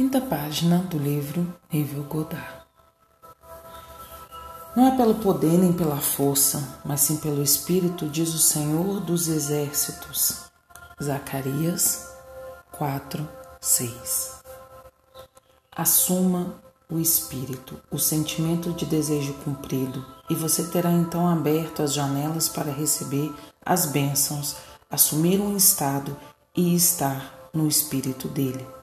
Quinta página do livro Nível Godard. Não é pelo poder nem pela força, mas sim pelo Espírito, diz o Senhor dos Exércitos. Zacarias 4, 6. Assuma o Espírito, o sentimento de desejo cumprido, e você terá então aberto as janelas para receber as bênçãos, assumir um estado e estar no Espírito dele.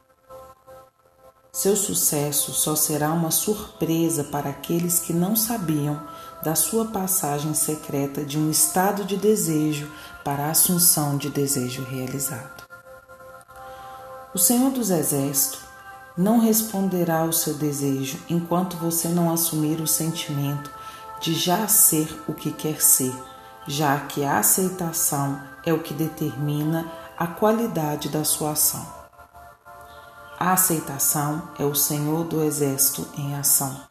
Seu sucesso só será uma surpresa para aqueles que não sabiam da sua passagem secreta de um estado de desejo para a assunção de desejo realizado. O Senhor dos Exércitos não responderá ao seu desejo enquanto você não assumir o sentimento de já ser o que quer ser, já que a aceitação é o que determina a qualidade da sua ação. A aceitação é o Senhor do exército em ação.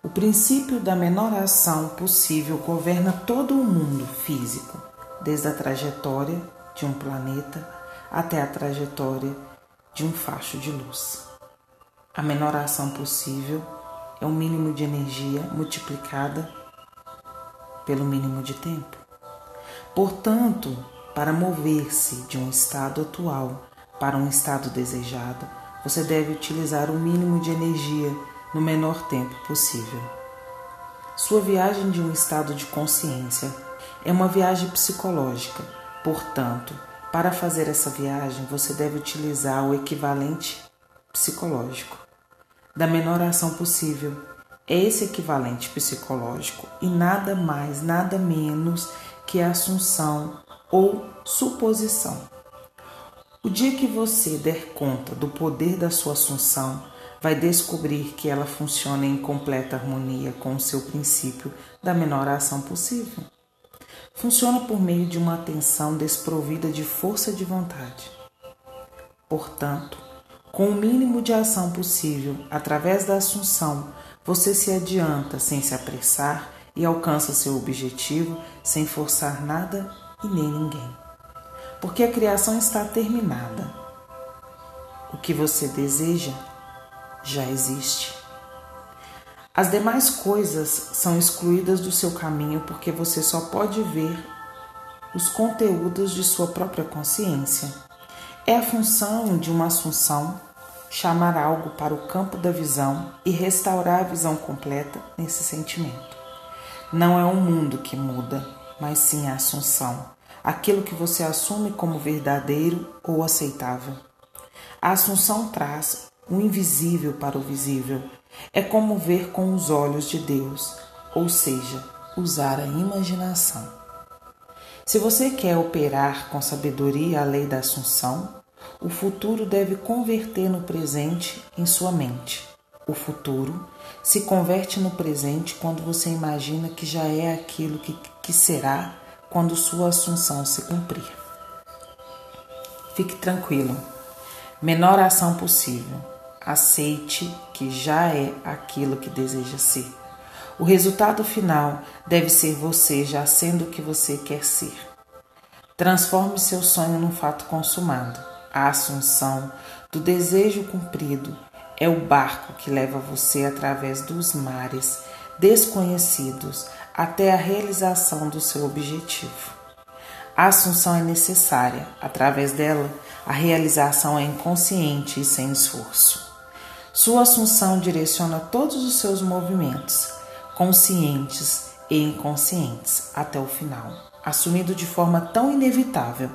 O princípio da menor ação possível governa todo o mundo físico, desde a trajetória de um planeta até a trajetória de um facho de luz. A menor ação possível é o mínimo de energia multiplicada pelo mínimo de tempo. Portanto, para mover-se de um estado atual para um estado desejado, você deve utilizar o mínimo de energia no menor tempo possível. Sua viagem de um estado de consciência é uma viagem psicológica, portanto, para fazer essa viagem você deve utilizar o equivalente psicológico da menor ação possível. É esse equivalente psicológico e nada mais, nada menos que a assunção ou suposição. O dia que você der conta do poder da sua assunção, vai descobrir que ela funciona em completa harmonia com o seu princípio da menor ação possível. Funciona por meio de uma atenção desprovida de força de vontade. Portanto, com o mínimo de ação possível, através da assunção, você se adianta sem se apressar e alcança seu objetivo sem forçar nada e nem ninguém porque a criação está terminada. O que você deseja já existe. As demais coisas são excluídas do seu caminho porque você só pode ver os conteúdos de sua própria consciência. É a função de uma assunção chamar algo para o campo da visão e restaurar a visão completa nesse sentimento. Não é o mundo que muda, mas sim a assunção aquilo que você assume como verdadeiro ou aceitável. A Assunção traz o invisível para o visível. É como ver com os olhos de Deus, ou seja, usar a imaginação. Se você quer operar com sabedoria a lei da Assunção, o futuro deve converter no presente em sua mente. O futuro se converte no presente quando você imagina que já é aquilo que, que será quando sua assunção se cumprir. Fique tranquilo. Menor ação possível. Aceite que já é aquilo que deseja ser. O resultado final deve ser você já sendo o que você quer ser. Transforme seu sonho num fato consumado. A assunção do desejo cumprido é o barco que leva você através dos mares desconhecidos até a realização do seu objetivo. A assunção é necessária, através dela, a realização é inconsciente e sem esforço. Sua assunção direciona todos os seus movimentos, conscientes e inconscientes, até o final, assumindo de forma tão inevitável,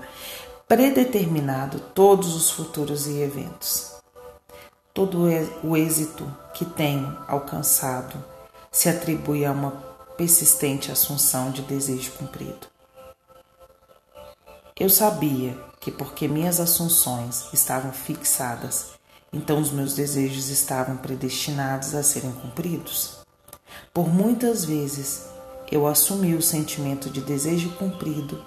predeterminado todos os futuros e eventos. Todo o êxito que tenho alcançado se atribui a uma persistente assunção de desejo cumprido. Eu sabia que, porque minhas assunções estavam fixadas, então os meus desejos estavam predestinados a serem cumpridos. Por muitas vezes eu assumi o sentimento de desejo cumprido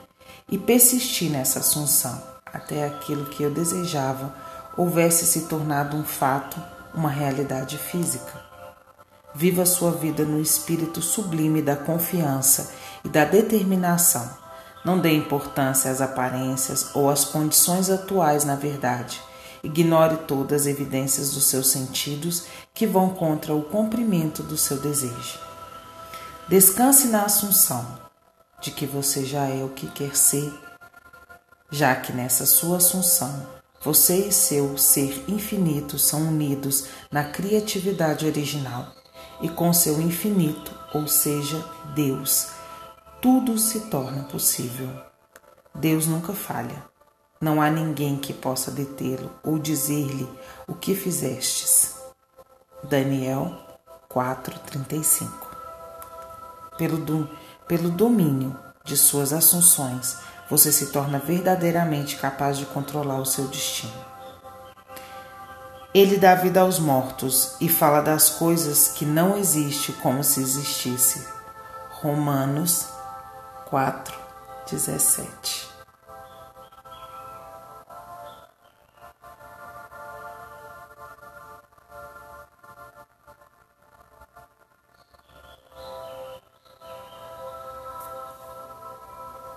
e persisti nessa assunção até aquilo que eu desejava houvesse se tornado um fato, uma realidade física. Viva sua vida no espírito sublime da confiança e da determinação. Não dê importância às aparências ou às condições atuais na verdade, Ignore todas as evidências dos seus sentidos que vão contra o cumprimento do seu desejo. Descanse na assunção de que você já é o que quer ser, já que nessa sua assunção você e seu ser infinito são unidos na criatividade original e com seu infinito, ou seja, Deus, tudo se torna possível. Deus nunca falha. Não há ninguém que possa detê-lo ou dizer-lhe o que fizestes. Daniel 4:35. Pelo, pelo domínio de suas assunções, você se torna verdadeiramente capaz de controlar o seu destino. Ele dá vida aos mortos e fala das coisas que não existem como se existisse. Romanos 4, 17.